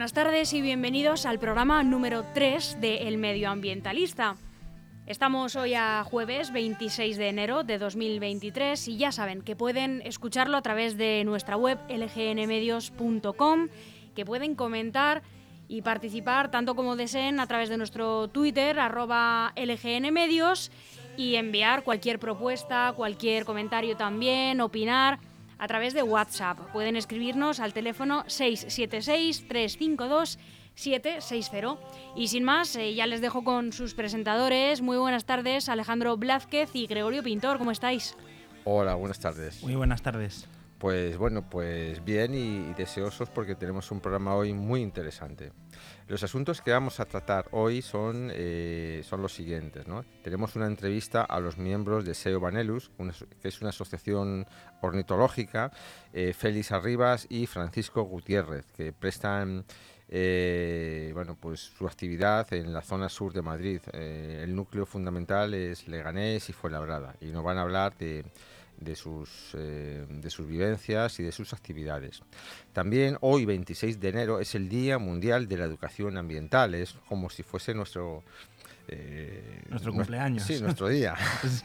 Buenas tardes y bienvenidos al programa número 3 de El Medioambientalista. Estamos hoy a jueves 26 de enero de 2023 y ya saben que pueden escucharlo a través de nuestra web lgnmedios.com, que pueden comentar y participar tanto como deseen a través de nuestro Twitter, arroba lgnmedios, y enviar cualquier propuesta, cualquier comentario también, opinar a través de WhatsApp. Pueden escribirnos al teléfono 676-352-760. Y sin más, eh, ya les dejo con sus presentadores. Muy buenas tardes, Alejandro Blázquez y Gregorio Pintor. ¿Cómo estáis? Hola, buenas tardes. Muy buenas tardes. Pues bueno, pues bien y, deseosos porque tenemos un programa hoy muy interesante. Los asuntos que vamos a tratar hoy son, eh, son los siguientes. ¿no? Tenemos una entrevista a los miembros de SEO Vanelus, que es una asociación ornitológica, eh, Félix Arribas y Francisco Gutiérrez, que prestan eh, bueno, pues su actividad en la zona sur de Madrid. el núcleo fundamental es Leganés y Fuenlabrada y nos van a hablar de de sus, eh, de sus vivencias y de sus actividades. También hoy, 26 de enero, es el Día Mundial de la Educación Ambiental, es como si fuese nuestro... Eh, nuestro cumpleaños. Sí, nuestro día.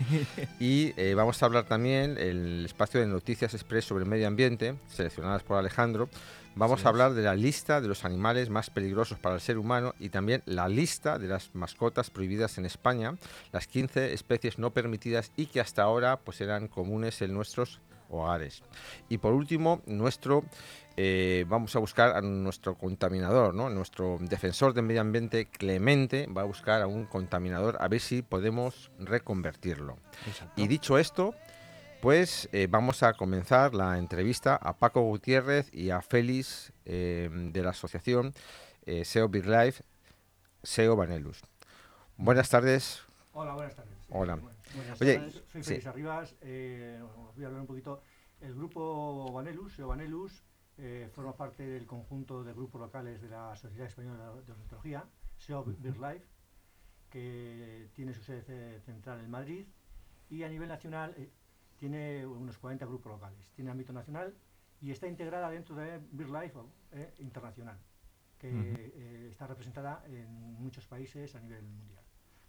Y eh, vamos a hablar también el espacio de noticias express sobre el medio ambiente, seleccionadas por Alejandro, Vamos a hablar de la lista de los animales más peligrosos para el ser humano y también la lista de las mascotas prohibidas en España, las 15 especies no permitidas y que hasta ahora pues eran comunes en nuestros hogares. Y por último, nuestro eh, vamos a buscar a nuestro contaminador, ¿no? Nuestro defensor del medio ambiente, Clemente, va a buscar a un contaminador a ver si podemos reconvertirlo. Y dicho esto, pues eh, vamos a comenzar la entrevista a Paco Gutiérrez y a Félix eh, de la asociación eh, SEO Big Life, SEO Vanelus. Buenas tardes. Hola, buenas tardes. Hola. buenas tardes. Soy Félix Arribas. os voy a hablar un poquito. El grupo Vanelus, SEO Vanelus, forma parte del conjunto de grupos locales de la Sociedad Española de Ornitología, SEO Big Life, que tiene su sede central en Madrid y a nivel nacional tiene unos 40 grupos locales, tiene ámbito nacional y está integrada dentro de BirdLife eh, Internacional, que eh, está representada en muchos países a nivel mundial.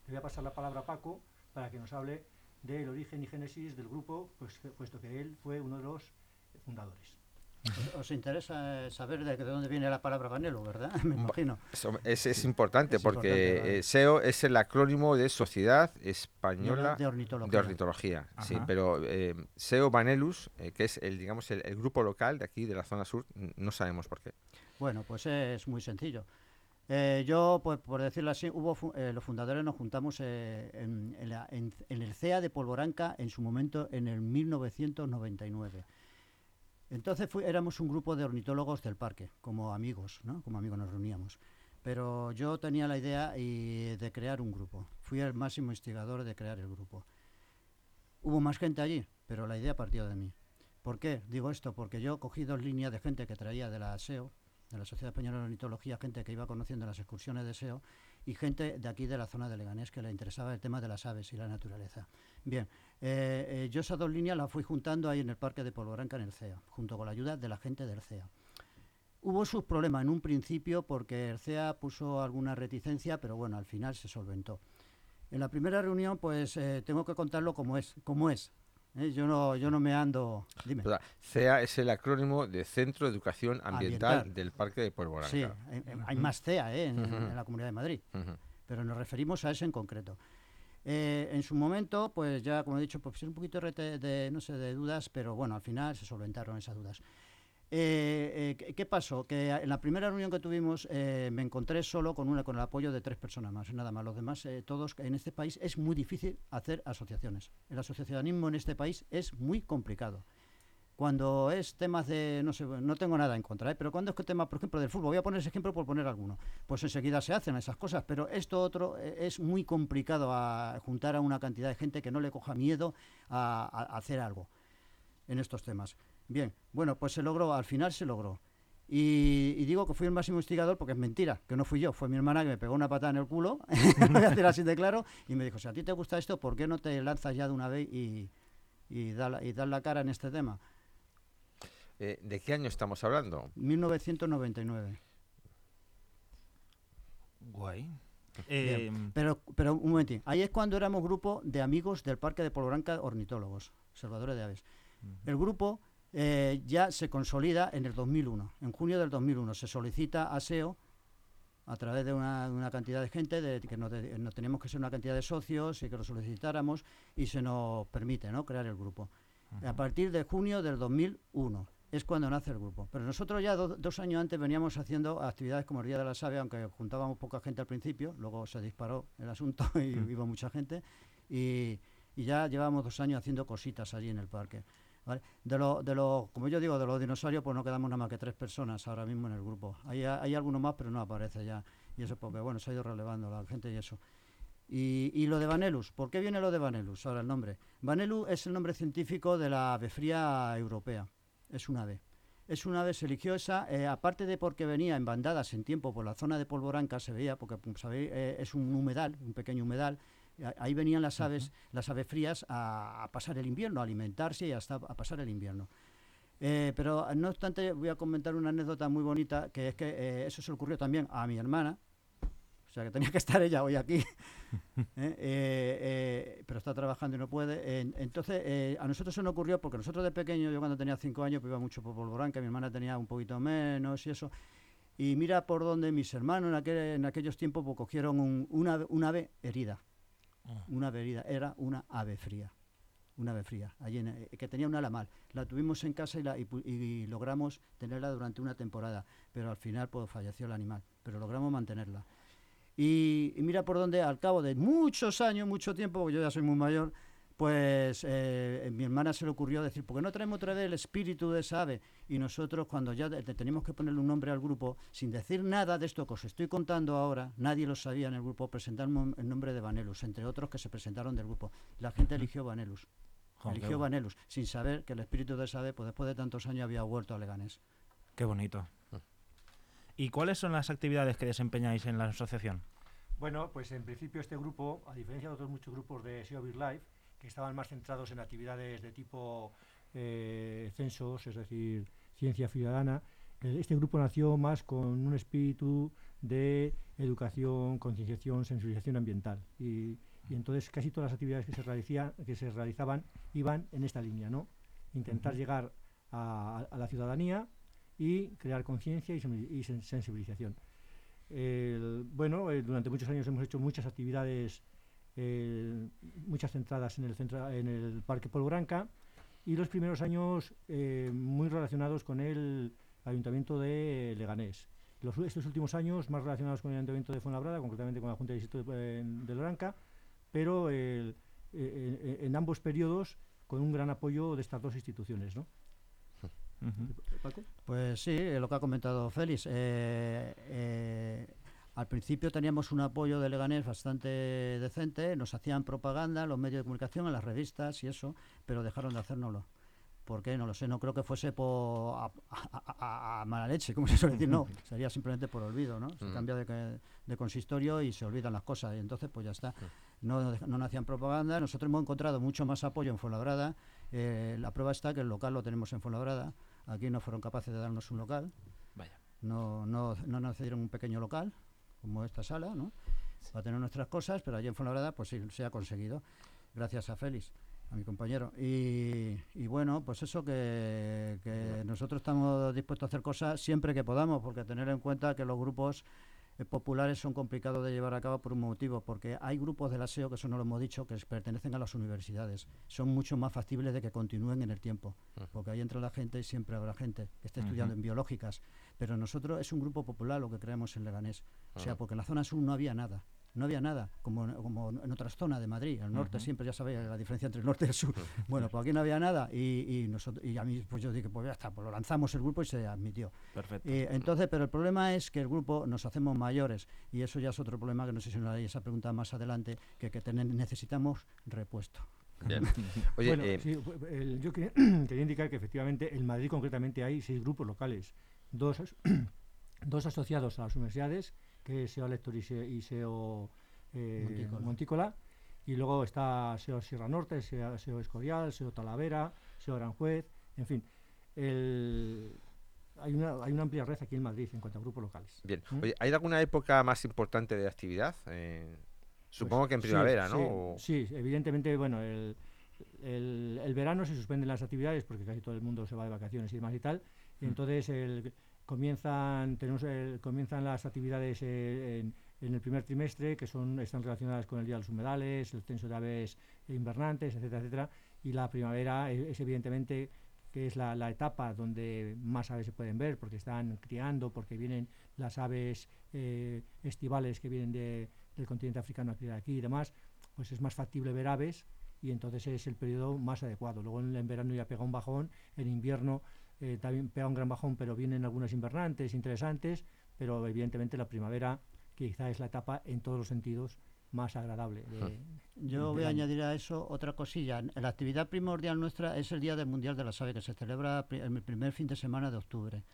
Le voy a pasar la palabra a Paco para que nos hable del origen y génesis del grupo, pues, puesto que él fue uno de los fundadores. Os interesa saber de, dónde viene la palabra Vanelo, ¿verdad? Me imagino. Es, es importante porque eh, SEO es el acrónimo de Sociedad Española de Ornitología. sí, pero eh, SEO Vanelus, eh, que es el, digamos, el, grupo local de aquí, de la zona sur, no sabemos por qué. Bueno, pues es muy sencillo. yo, pues, por decirlo así, hubo los fundadores nos juntamos en, en, el CEA de Polvoranca en su momento en el 1999. Entonces éramos un grupo de ornitólogos del parque, como amigos, ¿no? Como amigos nos reuníamos. Pero yo tenía la idea de crear un grupo. Fui el máximo instigador de crear el grupo. Hubo más gente allí, pero la idea partió de mí. ¿Por qué? Digo esto porque yo cogí dos líneas de gente que traía de la SEO, de la Sociedad Española de Ornitología, gente que iba conociendo las excursiones de SEO y gente de aquí de la zona de Leganés que le interesaba el tema de las aves y la naturaleza. Bien, eh, eh, yo esas dos líneas las fui juntando ahí en el Parque de Polvoranca en el CEA, junto con la ayuda de la gente del CEA. Hubo sus problemas en un principio porque el CEA puso alguna reticencia, pero bueno, al final se solventó. En la primera reunión, pues eh, tengo que contarlo como es, como es. Yo no, yo no me ando. Dime. CEA es el acrónimo de Centro de Educación Ambiental, del Parque de Polvoranca. Sí, hay más CEA en, la Comunidad de Madrid, pero nos referimos a ese en concreto. Eh, en su momento, pues ya, como he dicho, pues un poquito de, no sé, de dudas, pero bueno, al final se solventaron esas dudas. Eh, eh, ¿Qué pasó? Que en la primera reunión que tuvimos me encontré solo con, una, con el apoyo de tres personas más, nada más. Los demás, todos en este país es muy difícil hacer asociaciones. El asociacionismo en este país es muy complicado. Cuando es temas de, no sé, no tengo nada en contra, ¿eh? pero cuando es que tema, por ejemplo, del fútbol, voy a poner ese ejemplo por poner alguno, pues enseguida se hacen esas cosas, pero esto otro eh, es muy complicado a juntar a una cantidad de gente que no le coja miedo a, hacer algo en estos temas. Bien, bueno, pues se logró, al final se logró. Y, digo que fui el máximo instigador porque es mentira, que no fui yo, fue mi hermana que me pegó una patada en el culo, voy a hacer así de claro, y me dijo, si a ti te gusta esto, ¿por qué no te lanzas ya de una vez y, y, da y das la cara en este tema? Eh, ¿De qué año estamos hablando? 1999. Guay. Eh, pero, pero un momentín, ahí es cuando éramos grupo de amigos del Parque de Polvoranca ornitólogos, observadores de aves. El grupo eh, ya se consolida en el 2001, en junio del 2001. Se solicita aseo a través de una, cantidad de gente, de, que no, teníamos que ser una cantidad de socios y que lo solicitáramos y se nos permite ¿no? crear el grupo. A partir de junio del 2001 es cuando nace el grupo. Pero nosotros ya dos años antes veníamos haciendo actividades como el Día de la Sabe, aunque juntábamos poca gente al principio, luego se disparó el asunto y iba mucha gente, y, ya llevábamos dos años haciendo cositas allí en el parque. De los, de como yo digo, de los dinosaurios, pues no quedamos nada más que tres personas ahora mismo en el grupo. Hay, hay algunos más, pero no aparece ya. Y eso porque, bueno, se ha ido relevando la gente y eso. Y, y, lo de Vanellus, ¿por qué viene lo de Vanellus? Ahora el nombre. Vanellus es el nombre científico de la ave fría europea es un ave. Es una ave, se eligió esa, eh, aparte de porque venía en bandadas en tiempo por la zona de Polvoranca, se veía, porque sabéis, eh, es un humedal, un pequeño humedal, ahí venían las aves, las aves frías a, pasar el invierno, a alimentarse y hasta a pasar el invierno. Eh, pero no obstante, voy a comentar una anécdota muy bonita, que es que eso se le ocurrió también a mi hermana, sea que tenía que estar ella hoy aquí, ¿eh? Eh, eh, pero está trabajando y no puede. entonces, a nosotros se nos ocurrió, porque nosotros de pequeño, yo cuando tenía cinco años, pues iba mucho por Polvoranca, mi hermana tenía un poquito menos y eso. Y mira por donde mis hermanos en, aquellos tiempos pues, cogieron un, una, ave herida. Ah. Una ave herida, era una ave fría. Una ave fría, allí que tenía un ala mal. La tuvimos en casa y, la, y, logramos tenerla durante una temporada, pero al final pues, falleció el animal, pero logramos mantenerla. Y, mira por dónde, al cabo de muchos años, mucho tiempo, porque yo ya soy muy mayor, pues eh, mi hermana se le ocurrió decir, ¿por qué no traemos otra vez el espíritu de esa ave? Y nosotros cuando ya teníamos que ponerle un nombre al grupo, sin decir nada de esto que os estoy contando ahora, nadie lo sabía en el grupo, presentamos el nombre de Vanelus, entre otros que se presentaron del grupo. La gente eligió Vanelus, eligió Vanelus, sin saber que el espíritu de esa ave, pues después de tantos años había vuelto a Leganés. Qué bonito. ¿Y cuáles son las actividades que desempeñáis en la asociación? Bueno, pues en principio este grupo, a diferencia de otros muchos grupos de SEO Life, que estaban más centrados en actividades de tipo eh, censos, es decir, ciencia ciudadana, eh, este grupo nació más con un espíritu de educación, concienciación, sensibilización ambiental. Y, entonces casi todas las actividades que se, que se realizaban iban en esta línea, ¿no? Intentar llegar a, la ciudadanía y crear conciencia y, sensibilización. bueno, eh, durante muchos años hemos hecho muchas actividades, eh, muchas centradas en el, centro, en el Parque Polvoranca y los primeros años eh, muy relacionados con el Ayuntamiento de Leganés. Los, estos últimos años más relacionados con el Ayuntamiento de Fuenlabrada, concretamente con la Junta de Distrito de, Loranca, pero en ambos periodos con un gran apoyo de estas dos instituciones. ¿no? Pues sí, lo que ha comentado Félix. Eh, eh, al principio teníamos un apoyo de Leganés bastante decente, nos hacían propaganda los medios de comunicación, en las revistas y eso, pero dejaron de hacérnoslo. ¿Por qué? No lo sé, no creo que fuese por a, mala leche, como se suele decir, no, sería simplemente por olvido, ¿no? Se cambia de, de, consistorio y se olvidan las cosas y entonces pues ya está. No, no, hacían propaganda, nosotros hemos encontrado mucho más apoyo en Fuenlabrada, eh, la prueba está que el local lo tenemos en Fuenlabrada, aquí no fueron capaces de darnos un local, Vaya. No, no, no nos cedieron un pequeño local, como esta sala, ¿no? Para tener nuestras cosas, pero allí en Fuenlabrada pues sí, se ha conseguido, gracias a Félix a mi compañero. Y, bueno, pues eso que, nosotros estamos dispuestos a hacer cosas siempre que podamos, porque tener en cuenta que los grupos populares son complicados de llevar a cabo por un motivo, porque hay grupos del aseo, que eso no lo hemos dicho, que pertenecen a las universidades. Son mucho más factibles de que continúen en el tiempo, porque ahí entra la gente y siempre habrá gente que esté estudiando en biológicas. Pero nosotros es un grupo popular lo que creamos en Leganés. O sea, porque en la zona sur no había nada no había nada, como, como en otras zonas de Madrid. El norte siempre ya sabéis la diferencia entre el norte y el sur. bueno, pues aquí no había nada y, y, nosotros, y a mí pues yo dije, pues ya está, pues lo lanzamos el grupo y se admitió. Perfecto. entonces, pero el problema es que el grupo nos hacemos mayores y eso ya es otro problema que no sé si nos haréis esa pregunta más adelante, que, que necesitamos repuesto. Bien. Oye, eh, yo quería, indicar que efectivamente en Madrid concretamente hay seis grupos locales, dos, dos asociados a las universidades que es SEO Lector y SEO, eh, Montícola. Y luego está SEO Sierra Norte, SEO, Escorial, SEO Talavera, SEO Aranjuez, en fin. El, hay una, hay una amplia red aquí en Madrid en cuanto a grupos locales. Bien. ¿Mm? Oye, ¿hay alguna época más importante de actividad? Eh, supongo Pues que en primavera, sí, ¿no? Sí, evidentemente, bueno, el, el- el verano se suspenden las actividades porque casi todo el mundo se va de vacaciones y demás y tal. Y Mm. entonces el- comienzan, tenemos el- comienzan las actividades eh, en, el primer trimestre que son están relacionadas con el Día de los Humedales, el censo de aves invernantes, etcétera, etcétera. Y la primavera es, evidentemente que es la, etapa donde más aves se pueden ver porque están criando, porque vienen las aves eh, estivales que vienen de- del continente africano a criar aquí y demás, pues es más factible ver aves y entonces es el periodo más adecuado. Luego en, en verano ya pega un bajón, en invierno eh, también pega un gran bajón, pero vienen algunas invernantes interesantes, pero evidentemente la primavera quizá es la etapa en todos los sentidos más agradable. de- Yo voy a añadir a eso otra cosilla. La actividad primordial nuestra es el Día del Mundial de las Aves, que se celebra el primer fin de semana de octubre.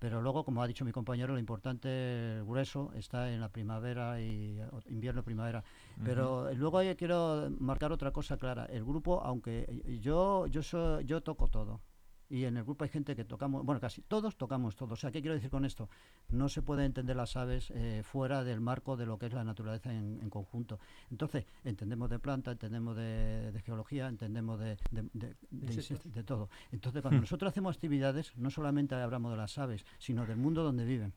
Pero luego, como ha dicho mi compañero, lo importante, el grueso, está en la primavera y invierno-primavera. Pero eh, luego ahí quiero marcar otra cosa clara. El grupo, aunque eh, yo yo soy, yo toco todo. Y en el grupo hay gente que tocamos, bueno, casi todos tocamos todo. O sea, ¿qué quiero decir con esto? No se puede entender las aves eh, fuera del marco de lo que es la naturaleza en, en conjunto. Entonces, entendemos de planta, entendemos de, de geología, entendemos de, de todo. Entonces, cuando nosotros hacemos actividades, no solamente hablamos de las aves, sino del mundo donde viven.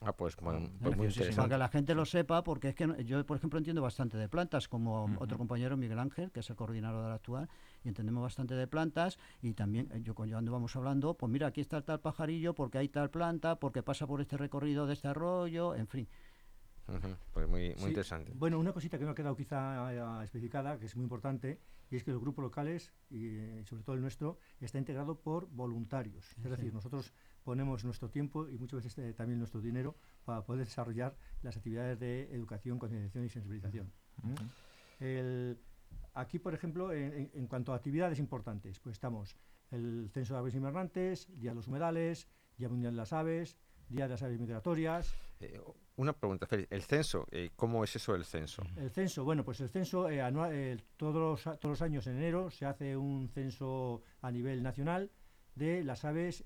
Ah, pues, bueno, ¿eh? pues muy. Para interesante. que la gente lo sepa, porque es que yo, por ejemplo, entiendo bastante de plantas, como otro compañero, Miguel Ángel, que es el coordinador de la actual, y entendemos bastante de plantas, y también eh, yo con Joan vamos hablando, pues mira, aquí está tal pajarillo, porque hay tal planta, porque pasa por este recorrido de este arroyo, en fin. Pues muy, muy Sí, interesante. Bueno, una cosita que no ha quedado quizá eh, especificada, que es muy importante, y es que los grupos locales, y eh, sobre todo el nuestro, está integrado por voluntarios. Es Sí, decir, nosotros ponemos nuestro tiempo y muchas veces eh, también nuestro dinero para poder desarrollar las actividades de educación, concienciación y sensibilización. El- aquí, por ejemplo, en, cuanto a actividades importantes, pues estamos el censo de aves invernantes, Día de los humedales, Día Mundial de las Aves, Día de las Aves Migratorias, Eh, una pregunta, Félix. ¿El censo? eh, ¿Cómo es eso del censo? El censo, bueno, pues el censo eh, anual, todos, los, todos los años en enero se hace un censo a nivel nacional de las aves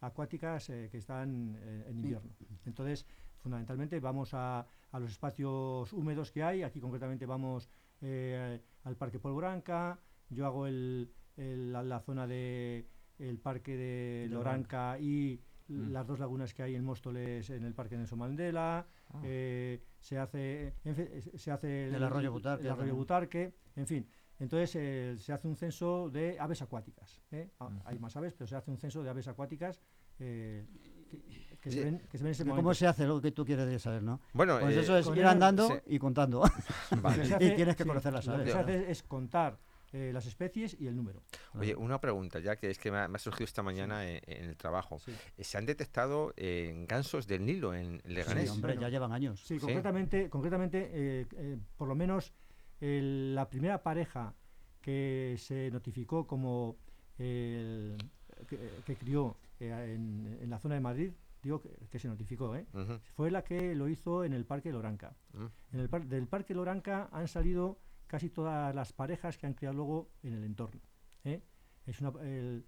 acuáticas eh, que están eh, en invierno. Entonces, fundamentalmente vamos a, a los espacios húmedos que hay. Aquí concretamente vamos eh, al Parque Polvoranca. Yo hago el, el- la, la zona de el Parque de Loranca y Mm. las dos lagunas que hay en Móstoles en el Parque Nelson Mandela. Ah. eh, se hace en se hace El arroyo Butarque el arroyo también. Butarque, en fin entonces eh, se hace un censo de aves acuáticas ¿eh? Ah, hay más aves pero se hace un censo de aves acuáticas eh, que, que Sí. se ven, que se ven en ese ¿Cómo se hace lo que tú quieres saber, no? Bueno, Pues eh, eso es ir andando sí. y contando. Y tienes que sí, conocer las lo que se hace es contar eh, las especies y el número oye, una pregunta, ya que es que me ha, me ha surgido esta mañana en, en el trabajo. Sí. ¿Se han detectado eh, gansos del Nilo en Sí, Leganés? hombre, Bueno. ya llevan años. Sí, Sí. concretamente, concretamente eh, eh, por lo menos el- la primera pareja que se notificó como el- que, que crió eh, en, en la zona de Madrid, digo que, que se notificó, ¿eh? Fue la que lo hizo en el Parque Loranca. mm. En el par- del Parque Loranca han salido casi todas las parejas que han criado luego en el entorno. ¿eh? Es una, el-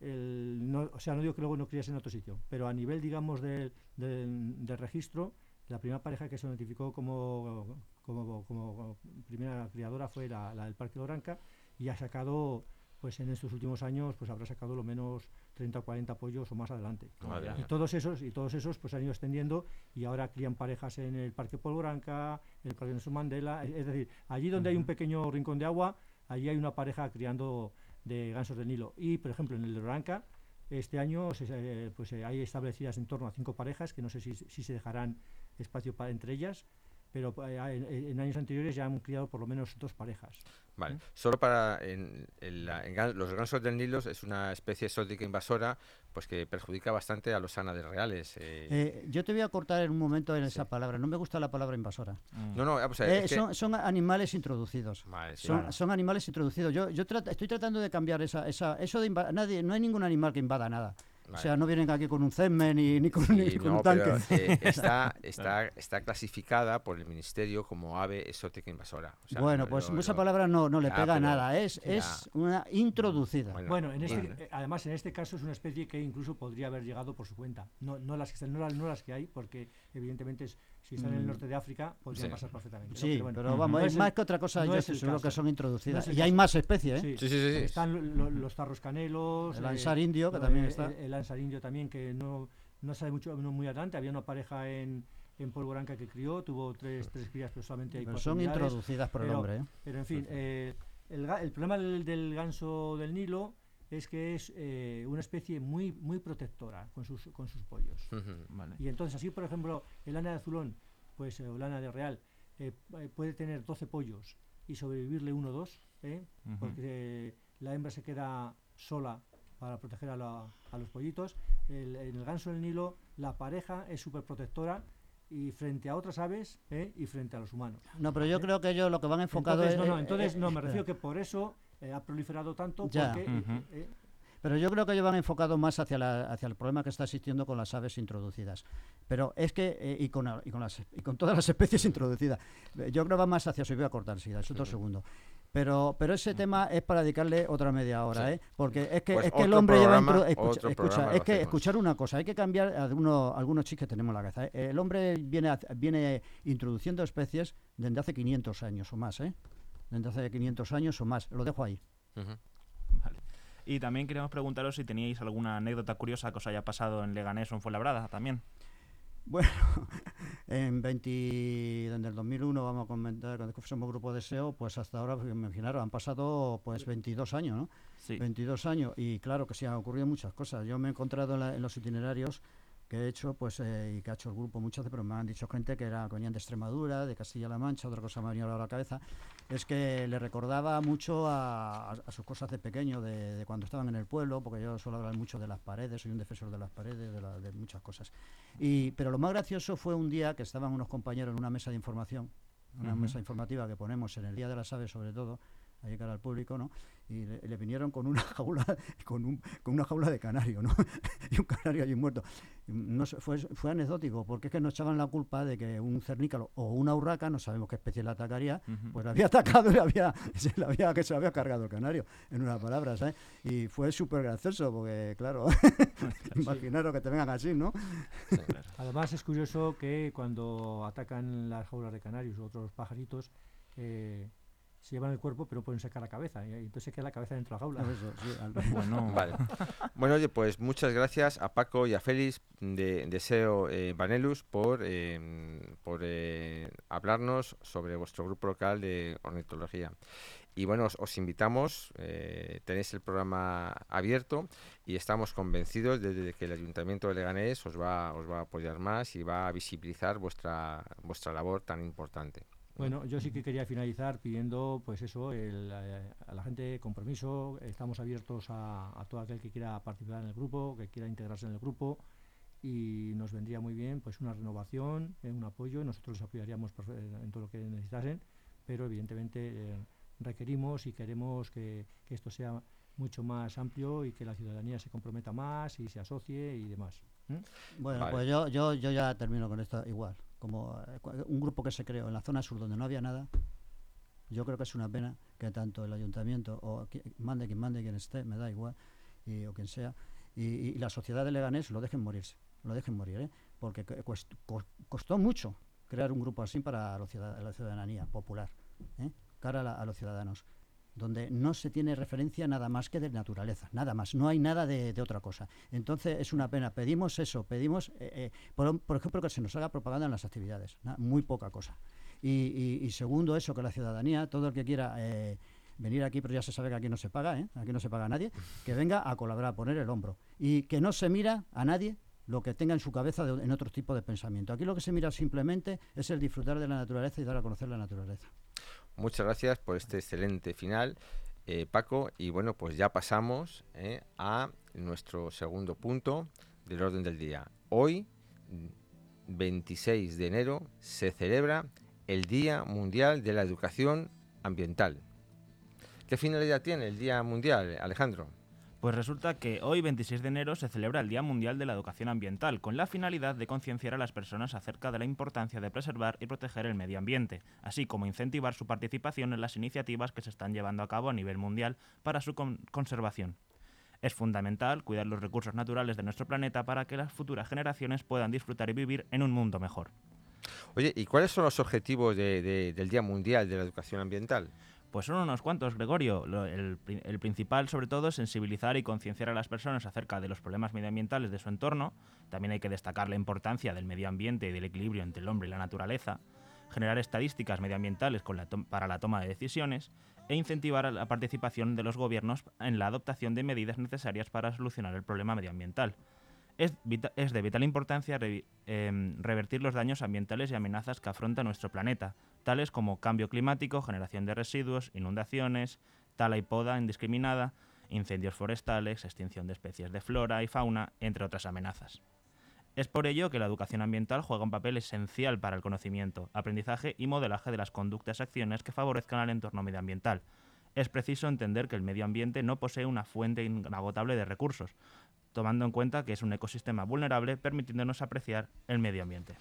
el- no- o sea, no digo que luego no crías en otro sitio, pero a nivel, digamos, del, del- del registro, la primera pareja que se notificó como, como, como primera criadora fue la, la del Parque Loranca y ha sacado, pues en estos últimos años, pues habrá sacado lo menos 30 o 40 pollos o más adelante. Madre Y todos esos, y todos esos pues han ido extendiendo y ahora crían parejas en el Parque Polvoranca, en el Parque Nelson Mandela, es decir, allí donde hay un pequeño rincón de agua, allí hay una pareja criando de gansos del Nilo. Y por ejemplo en el Loranca, este año se- se- pues eh, hay establecidas en torno a cinco parejas, que no sé si, si se dejarán espacio para entre ellas, pero eh, en, en años anteriores ya han criado por lo menos dos parejas. Vale. ¿Mm? Solo para en, en la- los gansos del Nilo es una especie exótica invasora, pues que perjudica bastante a los ánades reales. eh. Eh, yo te voy a cortar en un momento en esa palabra. No me gusta la palabra invasora. Mm. no, no, Eh, es que- son, son animales introducidos. Vale, sí. Son, son animales introducidos. Yo, yo trata- estoy tratando de cambiar esa, esa, eso de nadie, no hay ningún animal que invada nada. O sea, no vienen aquí con un CEME ni, ni con, un tanque. Eh, está, está, está clasificada por el Ministerio como ave exótica invasora. bueno, pues esa palabra no, no le pega nada, es, es una introducida. Bueno, en este, eh, además en este caso es una especie que incluso podría haber llegado por su cuenta. No, no, las, que, no, no las que hay, porque evidentemente si están en el mm. norte de África podrían pasar perfectamente. Sí, pero, vamos, es más que otra cosa, yo seguro que son introducidas. y hay más especies, ¿eh? Sí, sí, sí. Están los tarros canelos. El ansar indio, que también está. El, ansar indio también, que no, no sabe mucho, no muy adelante. Había una pareja en, en Polvoranca que crió, tuvo tres, tres crías, pero solamente hay pero Son introducidas por el hombre, ¿eh? Pero en fin, eh, el, el, problema del, del, ganso del Nilo es que es eh, una especie muy muy protectora con sus, con sus pollos. Y entonces así, por ejemplo, el lana de azulón, pues, o lana de real, puede tener 12 pollos y sobrevivirle uno o dos, porque la hembra se queda sola para proteger a, los pollitos. El, en el ganso del Nilo, la pareja es súper protectora y frente a otras aves ¿eh? y frente a los humanos. No, pero yo creo que ellos lo que van enfocado entonces, No, no, entonces no, me refiero que por eso eh, ha proliferado tanto. Porque, eh, pero yo creo que ellos van enfocados más hacia, la, hacia el problema que está existiendo con las aves introducidas. Pero es que, y, con, y, con las, y con todas las especies introducidas, yo creo que va más hacia su a cortar, es otro segundo. Pero, pero ese tema es para dedicarle otra media hora, ¿eh? Porque es que, pues es que el hombre lleva... escucha, es que escuchar una cosa, hay que cambiar algunos, algunos chistes que tenemos en la cabeza. ¿eh? El hombre viene, viene introduciendo especies desde hace 500 años o más, ¿eh? Desde hace 500 años o más. Lo dejo ahí. Vale. Y también queríamos preguntaros si teníais alguna anécdota curiosa que os haya pasado en Leganés o en Fuenlabrada también. Bueno, en 20, desde el 2001 vamos a comentar, cuando somos grupo de SEO, pues hasta ahora, pues, imaginaros, han pasado pues 22 años, ¿no? Sí. 22 años y claro que sí han ocurrido muchas cosas. Yo me he encontrado en los itinerarios que he hecho, pues, eh, y que ha hecho el grupo muchas veces, pero me han dicho gente que era, venían de Extremadura, de Castilla-La Mancha, otra cosa me ha venido a la cabeza, es que le recordaba mucho a, sus cosas de pequeño, de, cuando estaban en el pueblo, porque yo suelo hablar mucho de las paredes, soy un defensor de las paredes, de, muchas cosas. Y, pero lo más gracioso fue un día que estaban unos compañeros en una mesa de información, una mesa informativa que ponemos en el Día de las Aves sobre todo, a llegar al público, ¿no? y le, vinieron con una jaula con, un, con una jaula de canario ¿no? y un canario allí muerto no fue, fue anecdótico porque es que nos echaban la culpa de que un cernícalo o una urraca no sabemos qué especie la atacaría pues la había atacado y había, se le había que se había cargado el canario en una palabra ¿sabes? y fue súper gracioso porque claro imaginaros que te vengan así ¿no? además es curioso que cuando atacan las jaulas de canarios u otros pajaritos eh, se llevan el cuerpo, pero pueden sacar la cabeza. Y entonces se queda la cabeza dentro de la jaula. bueno, vale. bueno, oye, pues muchas gracias a Paco y a Félix de Deseo eh, Vanelus por, em, por eh, hablarnos sobre vuestro grupo local de ornitología. Y bueno, os, invitamos, eh, tenéis el programa abierto y estamos convencidos de, que el Ayuntamiento de Leganés os va, os va a apoyar más y va a visibilizar vuestra, vuestra labor tan importante. Bueno, yo sí que quería finalizar pidiendo, pues eso, eh, a la gente compromiso. Estamos abiertos a, todo aquel que quiera participar en el grupo, que quiera integrarse en el grupo y nos vendría muy bien, pues una renovación, eh, un apoyo. Nosotros les apoyaríamos en todo lo que necesitasen, pero evidentemente eh, requerimos y queremos que, esto sea mucho más amplio y que la ciudadanía se comprometa más y se asocie y demás. Bueno, pues yo, yo, yo ya termino con esto igual como eh, un grupo que se creó en la zona sur donde no había nada, yo creo que es una pena que tanto el ayuntamiento o mande quien mande quien esté, me da igual, y, o quien sea, y, la sociedad de Leganés lo dejen morirse, lo dejen morir, ¿eh? porque costó mucho crear un grupo así para la, ciudadanía popular, ¿eh? cara a los ciudadanos donde no se tiene referencia nada más que de naturaleza, nada más, no hay nada de, otra cosa. Entonces es una pena, pedimos eso, pedimos, eh, eh, por, ejemplo, que se nos haga propaganda en las actividades, muy poca cosa. Y, segundo, eso, que la ciudadanía, todo el que quiera... Eh, venir aquí, pero ya se sabe que aquí no se paga, aquí no se paga a nadie, que venga a colaborar, a poner el hombro. Y que no se mira a nadie lo que tenga en su cabeza en otro tipo de pensamiento. Aquí lo que se mira simplemente es el disfrutar de la naturaleza y dar a conocer la naturaleza. Muchas gracias por este excelente final, eh, Paco. Y bueno, pues ya pasamos eh, a nuestro segundo punto del orden del día. Hoy, 26 de enero, se celebra el Día Mundial de la Educación Ambiental. ¿Qué finalidad tiene el Día Mundial, Alejandro? Pues resulta que hoy, 26 de enero, se celebra el Día Mundial de la Educación Ambiental, con la finalidad de concienciar a las personas acerca de la importancia de preservar y proteger el medio ambiente, así como incentivar su participación en las iniciativas que se están llevando a cabo a nivel mundial para su conservación. Es fundamental cuidar los recursos naturales de nuestro planeta para que las futuras generaciones puedan disfrutar y vivir en un mundo mejor. Oye, ¿y cuáles son los objetivos del Día Mundial de la Educación Ambiental? Pues son unos cuantos, Gregorio. el, principal, sobre todo, es sensibilizar y concienciar a las personas acerca de los problemas medioambientales de su entorno. También hay que destacar la importancia del medio ambiente y del equilibrio entre el hombre y la naturaleza. Generar estadísticas medioambientales para la toma de decisiones e incentivar la participación de los gobiernos en la adoptación de medidas necesarias para solucionar el problema medioambiental. Es, de vital importancia em, revertir los daños ambientales y amenazas que afronta nuestro planeta, tales como cambio climático, generación de residuos, inundaciones, tala y poda indiscriminada, incendios forestales, extinción de especies de flora y fauna, entre otras amenazas. Es por ello que la educación ambiental juega un papel esencial para el conocimiento, aprendizaje y modelaje de las conductas y acciones que favorezcan al entorno medioambiental. Es preciso entender que el medio ambiente no posee una fuente inagotable de recursos, tomando en cuenta que es un ecosistema vulnerable, permitiéndonos apreciar el medio ambiente.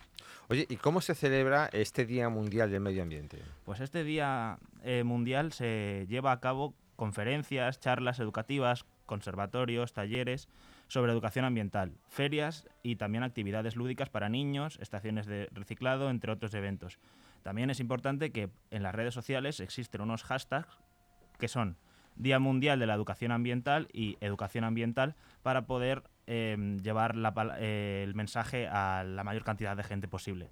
Oye, ¿y cómo se celebra este Día Mundial del Medio Ambiente? Pues este Día eh, Mundial se lleva a cabo conferencias, charlas educativas, conservatorios, talleres sobre educación ambiental, ferias y también actividades lúdicas para niños, estaciones de reciclado, entre otros eventos. También es importante que en las redes sociales existen unos hashtags que son Día Mundial de la Educación Ambiental y Educación Ambiental para poder em, llevar eh, el mensaje a la mayor cantidad de gente posible.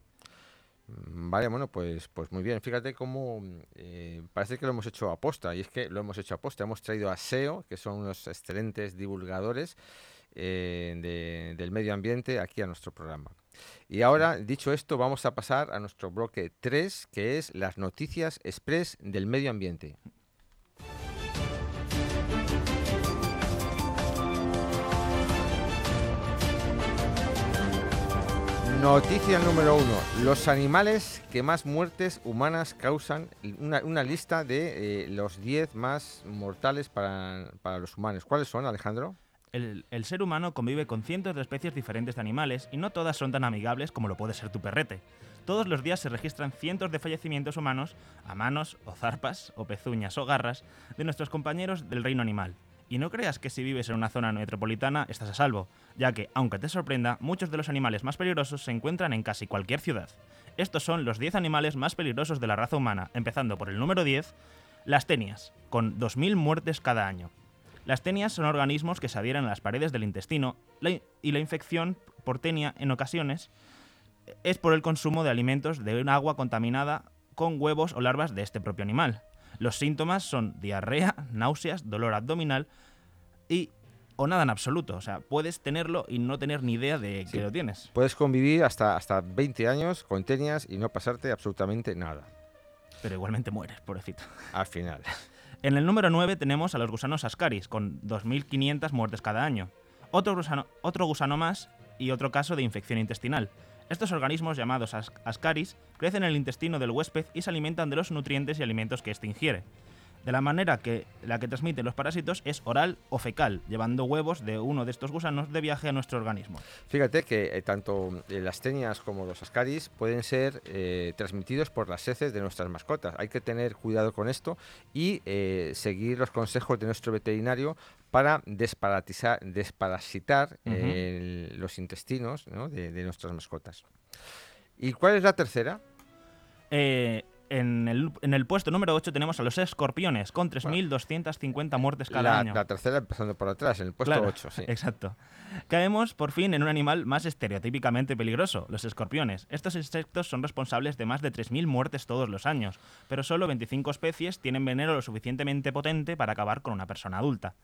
Mm, vale, bueno, pues, pues muy bien. Fíjate cómo eh, parece que lo hemos hecho a posta, y es que lo hemos hecho a posta. Hemos traído a SEO, que son unos excelentes divulgadores eh, del medio ambiente, aquí a nuestro programa. Y ahora, dicho esto, vamos a pasar a nuestro bloque 3, que es las noticias express del medio ambiente. Noticia número uno. Los animales que más muertes humanas causan. Una, lista de eh, los 10 más mortales para, los humanos. ¿Cuáles son, Alejandro? El, el, ser humano convive con cientos de especies diferentes de animales y no todas son tan amigables como lo puede ser tu perrete. Todos los días se registran cientos de fallecimientos humanos a manos o zarpas o pezuñas o garras de nuestros compañeros del reino animal. Y no creas que si vives en una zona metropolitana estás a salvo, ya que, aunque te sorprenda, muchos de los animales más peligrosos se encuentran en casi cualquier ciudad. Estos son los 10 animales más peligrosos de la raza humana, empezando por el número 10, las tenias, con 2.000 muertes cada año. Las tenias son organismos que se adhieren a las paredes del intestino y la infección por tenia en ocasiones es por el consumo de alimentos de un agua contaminada con huevos o larvas de este propio animal. Los síntomas son diarrea, náuseas, dolor abdominal y o nada en absoluto. O sea, puedes tenerlo y no tener ni idea de que lo tienes. Puedes convivir hasta, hasta 20 años con tenias y no pasarte absolutamente nada. Pero igualmente mueres, pobrecito. Al final. En el número 9 tenemos a los gusanos ascaris, con 2.500 muertes cada año. Otro gusano, otro gusano más y otro caso de infección intestinal. Estos organismos, llamados ascaris, crecen en el intestino del huésped y se alimentan de los nutrientes y alimentos que éste ingiere. De la manera que la que transmiten los parásitos es oral o fecal, llevando huevos de uno de estos gusanos de viaje a nuestro organismo. Fíjate que eh, tanto eh, las tenias como los ascaris pueden ser eh, transmitidos por las heces de nuestras mascotas. Hay que tener cuidado con esto y seguir los consejos de nuestro veterinario para desparasitar los intestinos de, de, nuestras mascotas. ¿Y cuál es la tercera? En el, en el puesto número 8 tenemos a los escorpiones, con 3.250 muertes cada año. La tercera empezando por atrás, en el puesto 8, sí. Exacto. Caemos por fin en un animal más estereotípicamente peligroso, los escorpiones. Estos insectos son responsables de más de 3.000 muertes todos los años, pero solo 25 especies tienen veneno lo suficientemente potente para acabar con una persona adulta.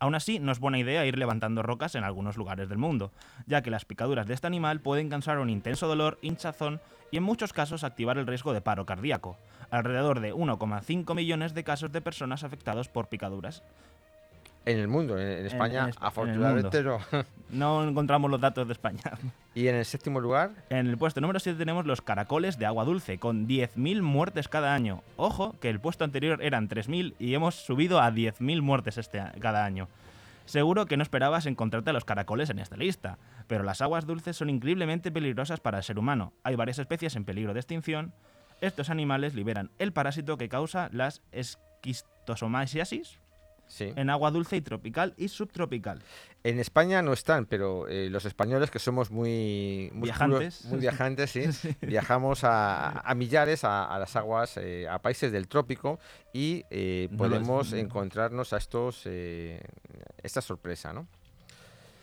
Aún así, no es buena idea ir levantando rocas en algunos lugares del mundo, ya que las picaduras de este animal pueden causar un intenso dolor, hinchazón y en muchos casos activar el riesgo de paro cardíaco. Alrededor de 1,5 millones de casos de personas afectados por picaduras en el mundo, en, España, afortunadamente no. No encontramos los datos de España. ¿Y en el séptimo lugar? En el puesto número 7 tenemos los caracoles de agua dulce, con 10.000 muertes cada año. Ojo, que el puesto anterior eran 3.000 y hemos subido a 10.000 muertes este, cada año. Seguro que no esperabas encontrarte a los caracoles en esta lista, pero las aguas dulces son increíblemente peligrosas para el ser humano. Hay varias especies en peligro de extinción. Estos animales liberan el parásito que causa las esquistosomasiasis, Sí. en agua dulce y tropical y subtropical. En España no están, pero eh, los españoles que somos muy muy Viajantes. culos- muy viajantes, sí, viajamos a, a millares a, a las aguas, eh, a países del trópico y eh, No podemos encontrarnos a estos esta sorpresa, ¿no?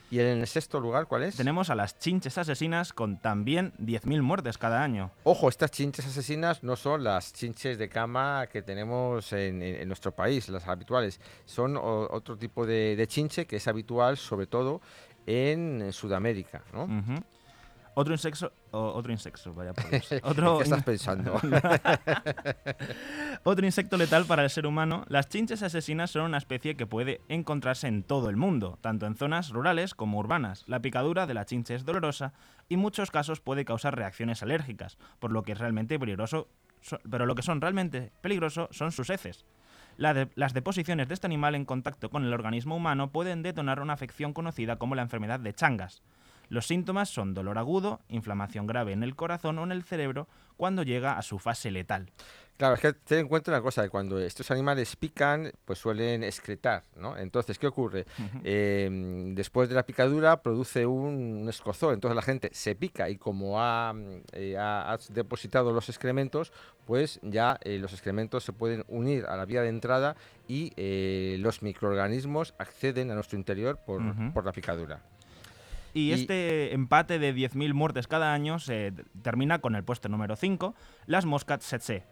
Y en el sexto lugar, ¿cuál es? Tenemos a las chinches asesinas con también 10.000 muertes cada año. Ojo, estas chinches asesinas no son las chinches de cama que tenemos en, en- en nuestro país, las habituales. Son o- otro tipo de, de chinche que es habitual, sobre todo en Sudamérica, ¿no? Otro insecto, otro insecto, vaya por Dios. ¿En Otro, ¿Qué estás pensando? otro insecto letal para el ser humano, las chinches asesinas son una especie que puede encontrarse en todo el mundo, tanto en zonas rurales como urbanas. La picadura de la chinche es dolorosa y en muchos casos puede causar reacciones alérgicas, por lo que es realmente peligroso, so- pero lo que son realmente peligroso son sus heces. La de- las deposiciones de este animal en contacto con el organismo humano pueden detonar una afección conocida como la enfermedad de Changas. Los síntomas son dolor agudo, inflamación grave en el corazón o en el cerebro cuando llega a su fase letal. Claro, es que ten en cuenta una cosa, que cuando estos animales pican, pues suelen excretar, ¿no? Entonces, ¿qué ocurre? Eh, después de la picadura produce un, un escozor, entonces la gente se pica y como ha, eh, ha- depositado los excrementos, pues ya eh, los excrementos se pueden unir a la vía de entrada y eh, los microorganismos acceden a nuestro interior por la picadura. Y, Y- este empate de 10.000 muertes cada año se termina con el puesto número 5, las moscas tsetse.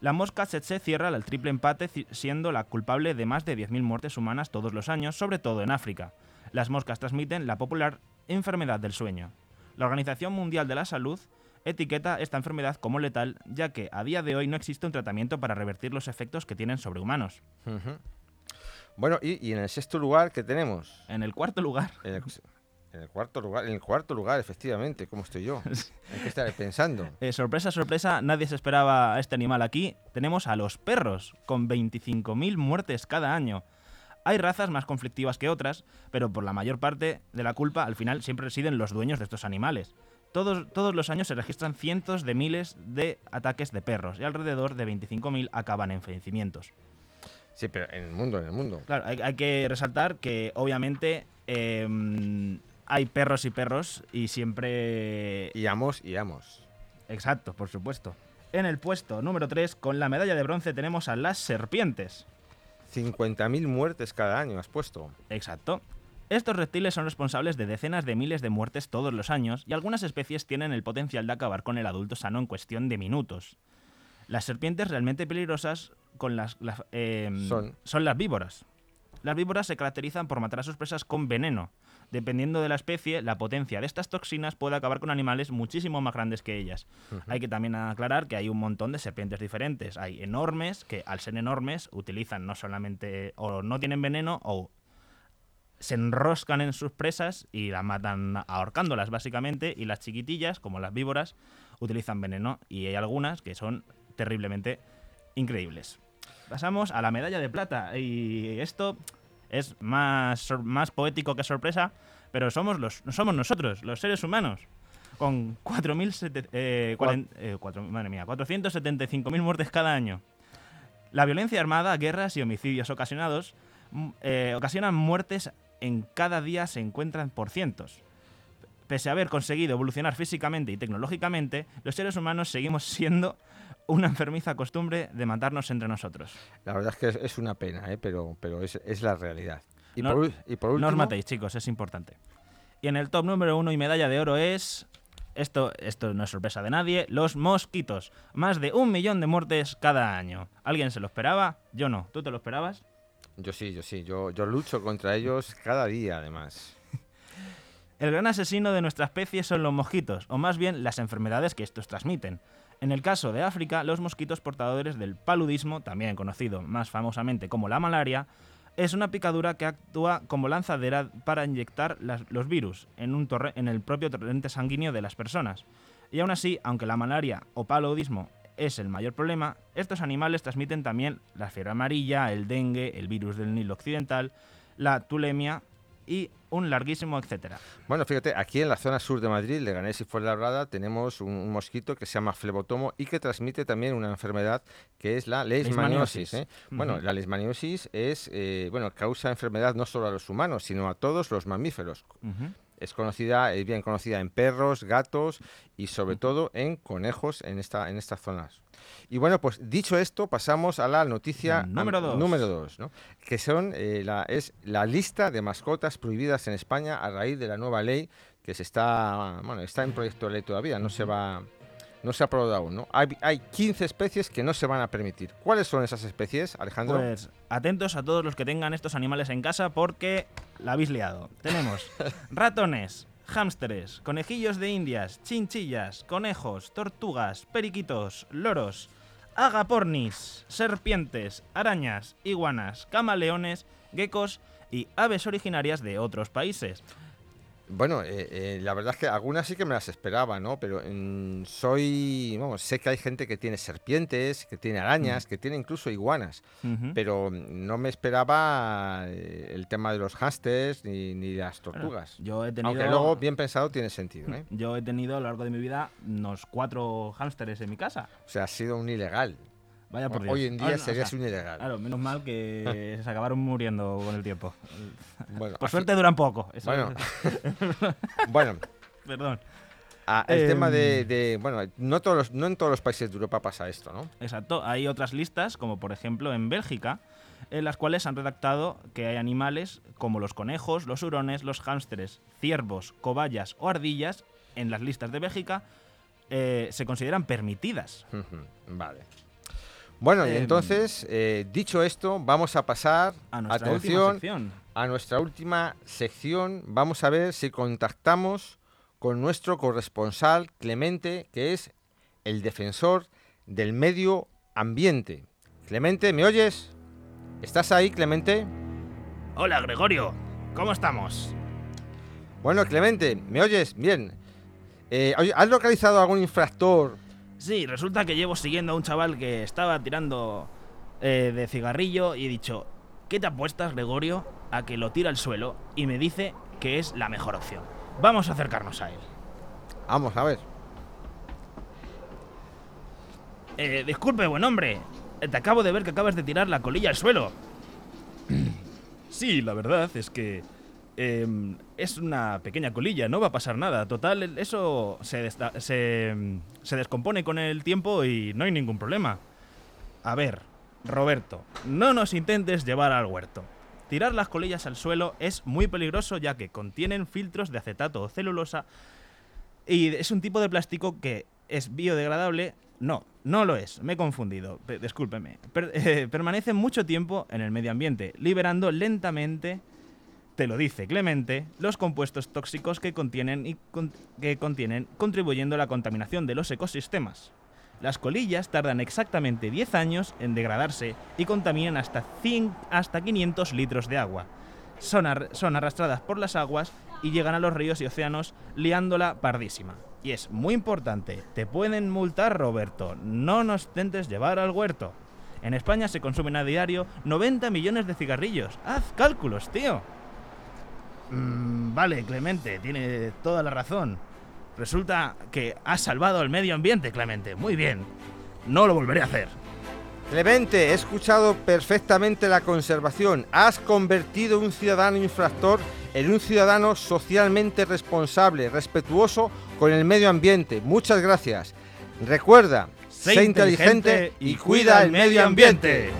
La mosca tsetse cierra el triple empate siendo la culpable de más de 10.000 muertes humanas todos los años, sobre todo en África. Las moscas transmiten la popular enfermedad del sueño. La Organización Mundial de la Salud etiqueta esta enfermedad como letal, ya que a día de hoy no existe un tratamiento para revertir los efectos que tienen sobre humanos. Bueno, y, y en el sexto lugar, ¿qué tenemos? En el cuarto lugar, el, en el cuarto lugar, en el cuarto lugar, efectivamente, ¿cómo estoy yo? ¿En qué estaré pensando? Eh, sorpresa, sorpresa, nadie se esperaba a este animal aquí. Tenemos a los perros, con 25.000 muertes cada año. Hay razas más conflictivas que otras, pero por la mayor parte de la culpa al final siempre residen los dueños de estos animales. Todos, todos los años se registran cientos de miles de ataques de perros y alrededor de 25.000 acaban en fallecimientos. Sí, pero en el mundo, en el mundo. Claro, hay, hay que resaltar que obviamente em, hay perros y perros y siempre Y amos y amos. Exacto, por supuesto. En el puesto número 3, con la medalla de bronce, tenemos a las serpientes. 50.000 muertes cada año has puesto. Exacto. Estos reptiles son responsables de decenas de miles de muertes todos los años y algunas especies tienen el potencial de acabar con el adulto sano en cuestión de minutos. Las serpientes realmente peligrosas con las, las, em, Son. son las víboras. Las víboras se caracterizan por matar a sus presas con veneno. Dependiendo de la especie, la potencia de estas toxinas puede acabar con animales muchísimo más grandes que ellas. Hay que también aclarar que hay un montón de serpientes diferentes. Hay enormes que al ser enormes utilizan no solamente o no tienen veneno o se enroscan en sus presas y las matan ahorcándolas básicamente y las chiquitillas como las víboras utilizan veneno y hay algunas que son terriblemente increíbles. Pasamos a la medalla de plata y esto es más, más poético que sorpresa, pero somos, los, somos nosotros, los seres humanos, con 4.000 eh, eh, madre mía, 475.000 muertes cada año. La violencia armada, guerras y homicidios ocasionados mm, eh, ocasionan muertes en cada día se encuentran por cientos. Pese a haber conseguido evolucionar físicamente y tecnológicamente, los seres humanos seguimos siendo una enfermiza costumbre de matarnos entre nosotros. La verdad es que es, una pena, ¿eh? pero, pero es, es la realidad. Y, No- por, ul- y por último, No os matéis, chicos, es importante. Y en el top número uno y medalla de oro es. Esto, esto no es sorpresa de nadie. Los mosquitos. Más de un millón de muertes cada año. ¿Alguien se lo esperaba? Yo no. ¿Tú te lo esperabas? Yo sí, yo sí, yo, yo lucho contra ellos cada día además. El gran asesino de nuestra especie son los mosquitos, o más bien las enfermedades que estos transmiten. En el caso de África, los mosquitos portadores del paludismo, también conocido más famosamente como la malaria, es una picadura que actúa como lanzadera para inyectar los virus en, en el propio torrente sanguíneo de las personas. Y aún así, aunque la malaria o paludismo es el mayor problema, estos animales transmiten también la fiebre amarilla, el dengue, el virus del Nilo Occidental, la tulemia y un larguísimo etcétera. Bueno, fíjate, aquí en la zona sur de Madrid, Leganés y Fuenlabrada, tenemos un, un mosquito que se llama flebotomo y que transmite también una enfermedad que es la leishmaniosis. Leishmaniosis. ¿eh? Bueno, la leishmaniosis es, eh, bueno, causa enfermedad no solo a los humanos, sino a todos los mamíferos. Es conocida, es bien conocida en perros, gatos y sobre todo en conejos en esta, en estas zonas. Y bueno, pues dicho esto, pasamos a la noticia número número dos, ¿no? que son eh, la, es la lista de mascotas prohibidas en España a raíz de la nueva ley que se está, bueno, está en proyecto de ley todavía, no se va, no se ha aprobado aún, ¿no? Hay, hay 15 especies que no se van a permitir. ¿Cuáles son esas especies, Alejandro? Pues atentos a todos los que tengan estos animales en casa porque la habéis liado. Tenemos ratones, hámsteres, conejillos de indias, chinchillas, conejos, tortugas, periquitos, loros, agapornis, serpientes, arañas, iguanas, camaleones, geckos y aves originarias de otros países. Bueno, eh, eh, la verdad es que algunas sí que me las esperaba, ¿no? Pero mm, soy, vamos, sé que hay gente que tiene serpientes, que tiene arañas, que tiene incluso iguanas, pero mm, no me esperaba eh, el tema de los hámsters ni, ni de las Bueno, tortugas. yo he tenido... Aunque luego, bien pensado, tiene sentido, ¿eh? Yo he tenido a lo largo de mi vida unos cuatro hámsteres en mi casa. O sea, ha sido un ilegal. Vaya por Dios. Hoy en día Ah, no, o sea, un ilegal. Claro, menos mal que se acabaron muriendo con el tiempo. Bueno, Por suerte duran poco. eso- Bueno, bueno, Perdón. ah, el tema de, Em. de- bueno, no todos, los- no en todos los países de Europa pasa esto, ¿no? Exacto. Hay otras listas, como por ejemplo en Bélgica, en las cuales han redactado que hay animales como los conejos, los hurones, los hámsteres, ciervos, cobayas o ardillas, en las listas de Bélgica, eh, se consideran permitidas. Vale. Bueno, y Em. entonces, eh, dicho esto, vamos a pasar, A nuestra última atención, sección. a nuestra última sección. Vamos a ver si contactamos con nuestro corresponsal Clemente, que es el defensor del medio ambiente. Clemente, ¿me oyes? ¿Estás ahí, Clemente? Hola, Gregorio. ¿Cómo estamos? Bueno, Clemente, ¿me oyes? Bien. Eh, ¿Has localizado algún infractor? Sí, resulta que llevo siguiendo a un chaval que estaba tirando eh, de cigarrillo y he dicho, ¿qué te apuestas, Gregorio, a que lo tira al suelo? Y me dice que es la mejor opción. Vamos a acercarnos a él. Vamos a ver. Eh, disculpe, buen hombre. Eh, Te acabo de ver que acabas de tirar la colilla al suelo. Sí, la verdad es que em, es una pequeña colilla, no va a pasar nada. Total, eso se, em, se descompone con el tiempo y no hay ningún problema. A ver, Roberto, no nos intentes llevar al huerto. Tirar las colillas al suelo es muy peligroso ya que contienen filtros de acetato o celulosa y es un tipo de plástico que es biodegradable. No, no lo es, me he confundido, pe- discúlpeme. Eh, permanece mucho tiempo en el medio ambiente, liberando lentamente, te lo dice Clemente, los compuestos tóxicos que contienen y que contienen, contribuyendo a la contaminación de los ecosistemas. Las colillas tardan exactamente 10 años en degradarse y contaminan hasta, 100 hasta 500 litros de agua. Son, son arrastradas por las aguas y llegan a los ríos y océanos liándola pardísima. Y es muy importante, te pueden multar Roberto, no nos intentes llevar al huerto. En España se consumen a diario 90 millones de cigarrillos. Haz cálculos, tío. Mm, vale, Clemente, tiene toda la razón. Resulta que has salvado el medio ambiente, Clemente. Muy bien. No lo volveré a hacer. Clemente, he escuchado perfectamente la conservación. Has convertido un ciudadano infractor en un ciudadano socialmente responsable, respetuoso con el medio ambiente. Muchas gracias. Recuerda, sé, inteligente y cuida el medio ambiente.